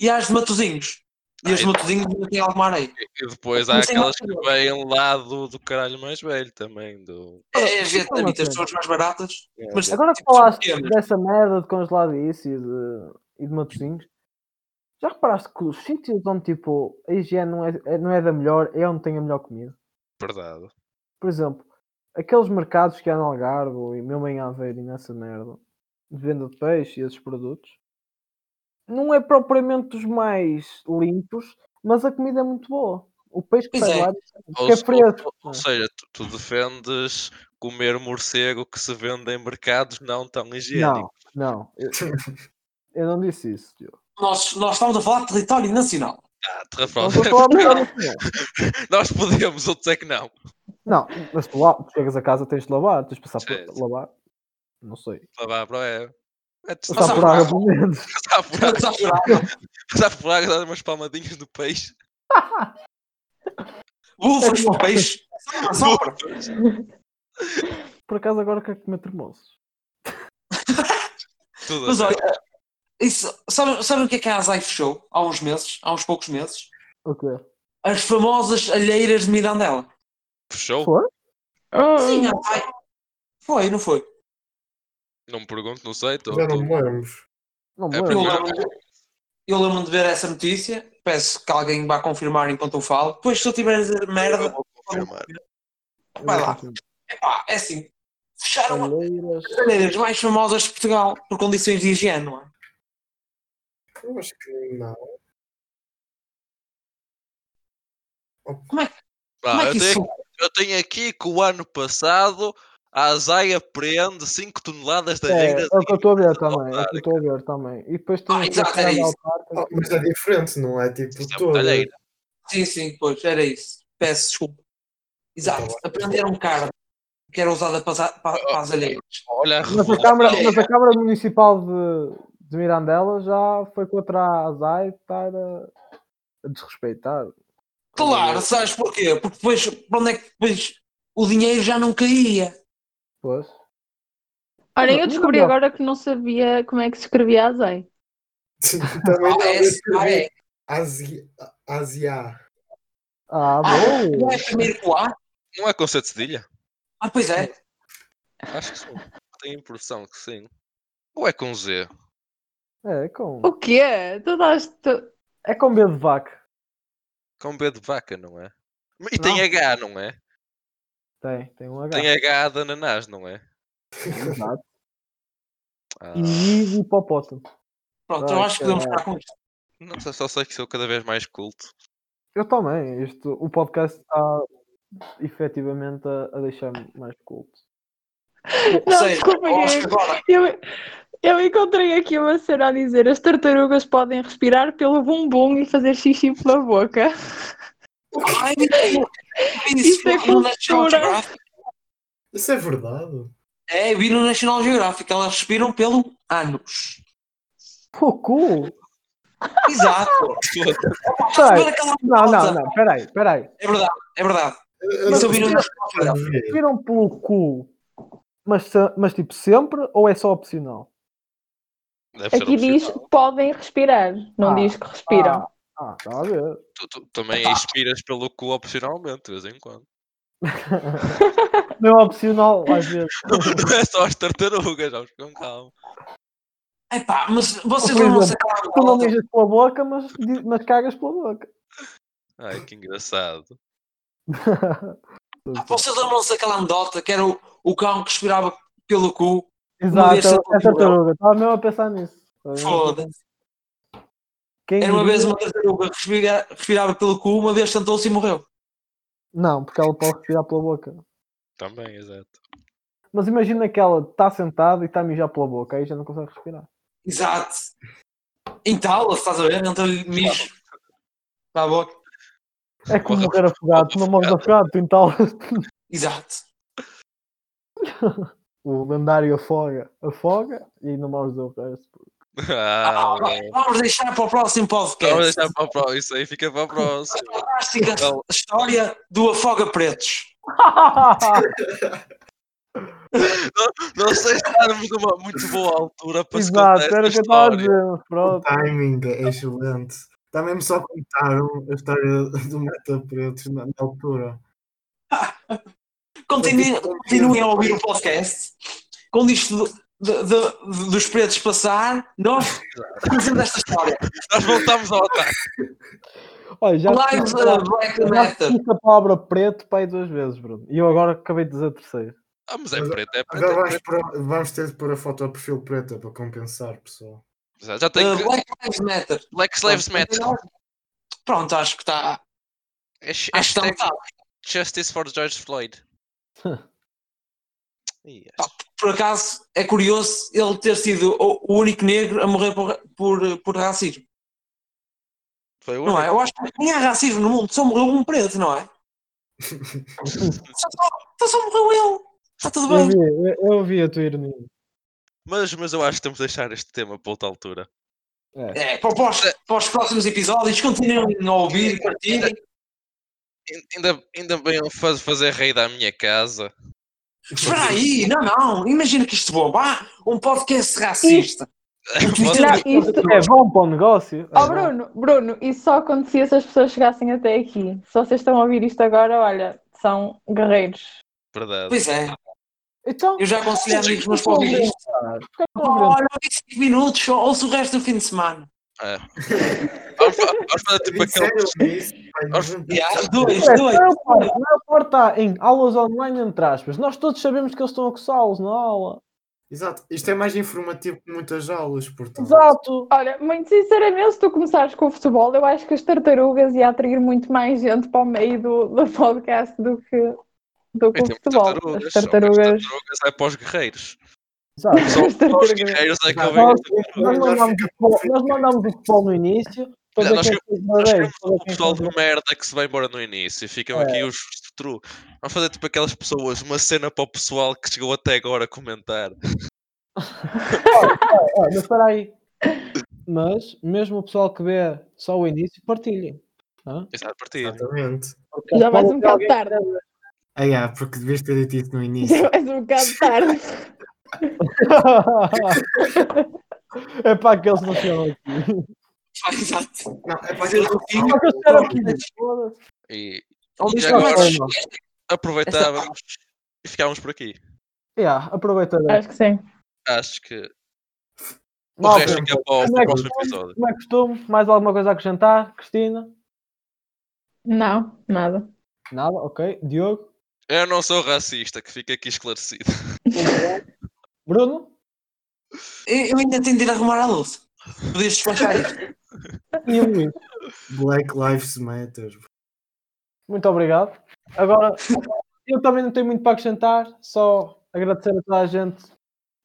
[SPEAKER 4] E há as de matozinhos. E as de matozinhos ainda têm alguma areia.
[SPEAKER 2] E depois há aquelas que vêm lá do, do caralho mais velho também. Do...
[SPEAKER 4] É, as vietnamitas são as mais baratas.
[SPEAKER 2] É,
[SPEAKER 4] Mas-
[SPEAKER 1] Agora que
[SPEAKER 4] Tipo,
[SPEAKER 1] falaste dessa merda de congelado e isso e de, e de matozinhos, já reparaste que os sítios onde tipo a higiene não é, é- não é da melhor é onde tem a melhor comida?
[SPEAKER 2] Verdade.
[SPEAKER 1] Por exemplo, aqueles mercados que há no Algarve e mesmo em Aveiro e nessa merda de venda de peixe e esses produtos, não é propriamente os mais limpos, mas a comida é muito boa. O peixe que
[SPEAKER 4] Pois
[SPEAKER 1] sai
[SPEAKER 4] é.
[SPEAKER 1] lá
[SPEAKER 2] Ou,
[SPEAKER 1] que é fresco.
[SPEAKER 2] ou- ou seja, tu, tu defendes comer morcego que se vende em mercados não tão higiênicos.
[SPEAKER 1] Não, não. Eu, eu não disse isso, tio.
[SPEAKER 4] Nós, nós estamos a falar de território nacional.
[SPEAKER 2] Ah. (laughs) Nós podemos, outros é que não.
[SPEAKER 1] Não, mas tu, lá, tu chegas a casa tens de lavar, tens de passar por lavar. Não sei.
[SPEAKER 2] Lavar para é. É
[SPEAKER 1] Passar
[SPEAKER 4] Passar
[SPEAKER 1] por
[SPEAKER 4] por
[SPEAKER 1] água
[SPEAKER 4] água.
[SPEAKER 1] pelo menos. (laughs)
[SPEAKER 2] passar por água,
[SPEAKER 4] Estamos a chorar.
[SPEAKER 2] passar por água, dar umas palmadinhas no peixe. (laughs)
[SPEAKER 4] Bufas para o peixe. (laughs) Sopra.
[SPEAKER 1] Por acaso agora quero comer termoços.
[SPEAKER 4] Mas olha, isso, sabe, sabe o que é que a Azai fechou há uns meses? Há uns poucos meses?
[SPEAKER 1] O quê?
[SPEAKER 4] As famosas alheiras de Mirandela.
[SPEAKER 2] Fechou?
[SPEAKER 1] Foi?
[SPEAKER 4] Sim, a Azai. Foi, não foi?
[SPEAKER 2] Não me pergunto, não sei. Tô,
[SPEAKER 5] Já não me lembro.
[SPEAKER 1] Não me
[SPEAKER 2] É
[SPEAKER 1] lembro.
[SPEAKER 4] Eu
[SPEAKER 2] primeiro-
[SPEAKER 4] lembro, eu lembro de ver essa notícia. Peço que alguém vá confirmar enquanto eu falo. Depois, se eu tiver a dizer
[SPEAKER 2] Eu
[SPEAKER 4] merda,
[SPEAKER 2] vou confirmar.
[SPEAKER 4] vai lá. epá, é assim. Fecharam as alheiras mais famosas de Portugal por condições de higiene, não é?
[SPEAKER 5] Eu acho que não.
[SPEAKER 2] Pá,
[SPEAKER 4] Como é
[SPEAKER 2] eu,
[SPEAKER 4] que isso
[SPEAKER 2] tenho, eu tenho aqui que o ano passado A Azaia prende 5 toneladas de
[SPEAKER 1] É,
[SPEAKER 2] areia.
[SPEAKER 1] é o que eu estou a ver também. É o que eu estou a ver também. E depois tem
[SPEAKER 4] Ah, exato,
[SPEAKER 1] a
[SPEAKER 4] era isso.
[SPEAKER 5] Oh, mas é diferente, não é tipo
[SPEAKER 2] Isto é.
[SPEAKER 4] Sim, sim, pois, era isso. Peço desculpa. Exato,
[SPEAKER 5] Então,
[SPEAKER 4] aprender um carro que era usada para, as- para, para as alheiras.
[SPEAKER 2] Olha
[SPEAKER 1] Mas a. Câmara, mas a Câmara Municipal de, de Mirandela já foi contra a ASAI estar a, a desrespeitar.
[SPEAKER 4] Claro, sabes porquê? Porque depois, para onde é que depois o dinheiro já não caía?
[SPEAKER 1] Pois.
[SPEAKER 3] Olha, eu descobri agora que não sabia como é que se escrevia azei. (laughs)
[SPEAKER 5] Também
[SPEAKER 4] Ah,
[SPEAKER 5] não
[SPEAKER 4] é, ah, é.
[SPEAKER 5] Asia.
[SPEAKER 1] Ah,
[SPEAKER 4] Ah,
[SPEAKER 1] bom!
[SPEAKER 4] não é primeiro com A?
[SPEAKER 2] Não é com C de cedilha?
[SPEAKER 4] Ah, pois é.
[SPEAKER 2] Acho que sim. Tenho a impressão que sim. Ou é com Z?
[SPEAKER 1] É com,
[SPEAKER 3] O quê? Tu dás.
[SPEAKER 1] É com B de vaca.
[SPEAKER 2] Com B de vaca, não é? E tem. H, não é?
[SPEAKER 1] Tem, tem um H.
[SPEAKER 2] Tem H de ananás, não é?
[SPEAKER 1] Exato.
[SPEAKER 2] Ah,
[SPEAKER 1] E hipopótamo.
[SPEAKER 4] Pronto, eu acho que podemos ficar com isto.
[SPEAKER 2] não sei, só sei que sou cada vez mais culto.
[SPEAKER 1] Eu também. Isto, o podcast está efetivamente a, a deixar-me mais culto.
[SPEAKER 3] Não,
[SPEAKER 4] seja,
[SPEAKER 3] desculpa,
[SPEAKER 4] eu
[SPEAKER 3] é- Eu, eu encontrei aqui uma cena a dizer: as tartarugas podem respirar pelo bumbum e fazer xixi pela boca. (laughs)
[SPEAKER 4] Ai,
[SPEAKER 3] Isso é
[SPEAKER 4] National
[SPEAKER 3] cultura.
[SPEAKER 5] Isso é verdade.
[SPEAKER 4] É, vi no National Geographic, elas respiram pelo ânus.
[SPEAKER 1] Cool!
[SPEAKER 4] Exato.
[SPEAKER 1] Peraí. Não, não, não, peraí, peraí.
[SPEAKER 4] É verdade, é verdade.
[SPEAKER 5] Eu
[SPEAKER 4] Isso eu vi no National Geographic.
[SPEAKER 1] Viram pelo cu, mas, mas tipo sempre ou é só opcional?
[SPEAKER 3] Aqui diz
[SPEAKER 2] opcional.
[SPEAKER 3] podem respirar, não
[SPEAKER 1] Ah,
[SPEAKER 3] diz que respiram.
[SPEAKER 1] Ah, está a ver.
[SPEAKER 2] Tu, tu também expiras pelo cu opcionalmente, de vez em quando. (laughs)
[SPEAKER 1] Não é opcional, às vezes. (laughs)
[SPEAKER 2] Não é só as tartarugas, vamos com calma.
[SPEAKER 4] Epá, mas vocês lembram-se
[SPEAKER 1] exemplo,
[SPEAKER 4] daquela
[SPEAKER 1] Tu não mijas pela boca, mas, mas cagas pela boca.
[SPEAKER 2] Ai, que engraçado.
[SPEAKER 4] Vocês lembram-se daquela anedota que era o, o cão que respirava pelo cu?
[SPEAKER 1] Exato,
[SPEAKER 4] vez
[SPEAKER 1] é tartaruga. Estava mesmo a pensar nisso.
[SPEAKER 4] Foda-se.
[SPEAKER 1] Quem
[SPEAKER 4] Era uma
[SPEAKER 1] diria-
[SPEAKER 4] vez uma tartaruga que respira- respirava pelo cu, uma vez sentou-se e morreu.
[SPEAKER 1] Não, porque ela pode respirar pela boca.
[SPEAKER 2] Também, exato.
[SPEAKER 1] Mas imagina que ela está sentada e está a mijar pela boca, aí já não consegue respirar.
[SPEAKER 4] Exato. Entala-se, estás a ver? Entra-lhe mijo para a boca.
[SPEAKER 1] É como
[SPEAKER 2] Morre
[SPEAKER 1] morrer afogado, tu não morres afogado, tu entalas.
[SPEAKER 4] Exato. (laughs)
[SPEAKER 1] O lendário afoga, afoga e não morres o resto.
[SPEAKER 2] Ah,
[SPEAKER 4] Ah, vamos deixar para o próximo podcast.
[SPEAKER 2] Vamos deixar para o próximo. Isso aí fica para o próximo.
[SPEAKER 4] Fantástica
[SPEAKER 2] Então-
[SPEAKER 4] história do Afoga Pretos. (laughs)
[SPEAKER 2] Não sei se estamos numa muito boa altura para se
[SPEAKER 1] Exato,
[SPEAKER 2] contar
[SPEAKER 1] era que eu a
[SPEAKER 5] O timing é excelente. Também só contaram a história do Meta Pretos na, na altura. (laughs)
[SPEAKER 4] Continuem, continuem a ouvir o podcast. Quando isto de- de- de- dos pretos passar, nós conhecemos esta história.
[SPEAKER 2] Nós voltamos ao ataque.
[SPEAKER 1] Olha, já
[SPEAKER 4] Lives uh,
[SPEAKER 1] a-
[SPEAKER 4] Black Matter.
[SPEAKER 1] a palavra preto para aí duas vezes, Bruno. E eu agora acabei de dizer a terceira.
[SPEAKER 2] Ah, mas é
[SPEAKER 5] Mas-
[SPEAKER 2] preto, é preto.
[SPEAKER 5] Agora
[SPEAKER 2] É
[SPEAKER 5] vamos,
[SPEAKER 2] preto.
[SPEAKER 5] pôr- vamos ter de pôr a foto a perfil preta para compensar, pessoal.
[SPEAKER 2] Já, já tem
[SPEAKER 4] Uh,
[SPEAKER 2] que...
[SPEAKER 4] Black Lives Matter.
[SPEAKER 2] Black Slaves Matter.
[SPEAKER 4] Pronto, acho que está.
[SPEAKER 2] Hash-
[SPEAKER 4] Acho que está
[SPEAKER 2] Hashtag. Justice for George Floyd. (laughs)
[SPEAKER 4] Por acaso, é curioso ele ter sido o, único negro a morrer por, por, por racismo.
[SPEAKER 2] Foi o
[SPEAKER 4] Não é? Eu acho que nem há racismo no mundo, só morreu um preto, não é? (laughs) Só, só, só morreu ele. Está tudo
[SPEAKER 1] Eu
[SPEAKER 4] bem.
[SPEAKER 1] vi, eu, eu vi a tua ironia.
[SPEAKER 2] Mas, mas eu acho que temos de deixar este tema para outra altura.
[SPEAKER 1] É.
[SPEAKER 4] É, para, para os, para os próximos episódios, continuem a ouvir, partilhem.
[SPEAKER 2] Ain- Ainda, ainda bem eu fazer rei da minha casa.
[SPEAKER 4] Espera aí, não, não. Imagina que isto bomba. Ah, um podcast racista.
[SPEAKER 3] Não, isto...
[SPEAKER 1] É bom para o negócio.
[SPEAKER 3] Oh,
[SPEAKER 1] É.
[SPEAKER 3] Bruno, Bruno, isso só acontecia se as pessoas chegassem até aqui. Se vocês estão a ouvir isto agora, olha, são guerreiros.
[SPEAKER 2] Verdade.
[SPEAKER 4] Pois é,
[SPEAKER 1] Então,
[SPEAKER 4] eu já aconselhei amigos meus para ouvir isto.
[SPEAKER 1] Ouvimos?
[SPEAKER 4] Olha, 25 minutos, ouço o resto do fim de semana.
[SPEAKER 2] É. Vamos, fa- vamos fazer tipo aquele.
[SPEAKER 5] Pai,
[SPEAKER 2] Nós-
[SPEAKER 5] não-
[SPEAKER 4] Yeah, dois,
[SPEAKER 1] É,
[SPEAKER 4] dois.
[SPEAKER 1] a maior parte- está em aulas online, entre aspas. Nós todos sabemos que eles estão a coçá-los na aula.
[SPEAKER 5] Exato. Isto é mais informativo que muitas aulas, portanto.
[SPEAKER 1] Exato.
[SPEAKER 3] Olha, muito sinceramente, se tu começares com o futebol, eu acho que as tartarugas ia atrair muito mais gente para o meio do, do podcast do que, do que o futebol.
[SPEAKER 2] tartarugas.
[SPEAKER 3] As tartarugas.
[SPEAKER 2] As tartarugas é para os guerreiros. Só os guerreiros é que
[SPEAKER 1] Nós,
[SPEAKER 2] eu
[SPEAKER 1] nós mandamos o futebol, nós mandamos o futebol no início
[SPEAKER 2] Olha, nós
[SPEAKER 1] quem foi
[SPEAKER 2] Nós queremos
[SPEAKER 1] ver
[SPEAKER 2] o pessoal de merda que se vai embora no início e ficam aqui os true. Vamos fazer tipo aquelas pessoas, uma cena para o pessoal que chegou até agora a comentar.
[SPEAKER 1] Olha, mas espera aí. Mas, mesmo o pessoal que vê só o início, partilhem. Hã?
[SPEAKER 2] Exato, partilha.
[SPEAKER 5] Exatamente.
[SPEAKER 1] Porque
[SPEAKER 3] Já vais
[SPEAKER 1] pode
[SPEAKER 3] um bocado tarde.
[SPEAKER 5] Ah, yeah, porque devias ter dito isso no início.
[SPEAKER 3] Já vais um bocado tarde. (laughs)
[SPEAKER 1] é para aqueles que não chegam aqui.
[SPEAKER 4] Ah, (laughs) Exato.
[SPEAKER 5] Não, é para
[SPEAKER 4] Fazer
[SPEAKER 5] aquele
[SPEAKER 4] o fim.
[SPEAKER 1] Só que espero aqui.
[SPEAKER 2] E, e agora aproveitávamos e ficávamos por aqui.
[SPEAKER 1] Yeah, aproveita bem.
[SPEAKER 3] Acho que sim.
[SPEAKER 2] Acho que o
[SPEAKER 1] Malta,
[SPEAKER 2] resto fica para o,
[SPEAKER 1] é
[SPEAKER 2] próximo episódio.
[SPEAKER 1] Como é que costume? Mais alguma coisa a acrescentar? Cristina?
[SPEAKER 3] Não, nada.
[SPEAKER 1] Nada? Ok. Diogo?
[SPEAKER 2] Eu não sou racista, que fica aqui esclarecido. (laughs) (laughs)
[SPEAKER 1] Bruno?
[SPEAKER 4] Eu ainda tenho de ir arrumar a louça. Podias despachar isto.
[SPEAKER 1] E o Luís?
[SPEAKER 5] Black Lives Matter.
[SPEAKER 1] Muito obrigado. Agora, eu também não tenho muito para acrescentar, só agradecer a toda a gente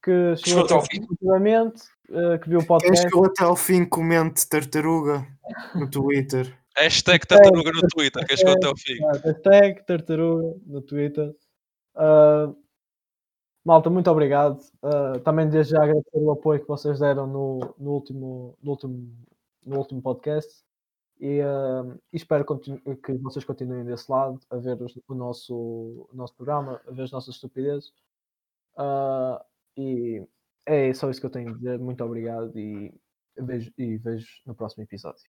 [SPEAKER 1] que
[SPEAKER 4] Chegou até ao fim.
[SPEAKER 1] ultimamente, eh, que viu o
[SPEAKER 5] Quem
[SPEAKER 1] podcast.
[SPEAKER 5] chegou até ao fim, comente tartaruga no Twitter.
[SPEAKER 2] Hashtag tartaruga no Twitter, que chegou até ao fim.
[SPEAKER 1] Hashtag Tartaruga no Twitter. Ah, malta, muito obrigado. Ah, também desde já agradecer o apoio que vocês deram no, no, último, no, último, no último podcast. E, e espero que vocês continuem desse lado a ver os- o, nosso, o nosso programa, a ver as nossas estupidezes. Ah, e é só isso que eu tenho a dizer. Muito obrigado e vejo, e vejo no próximo episódio.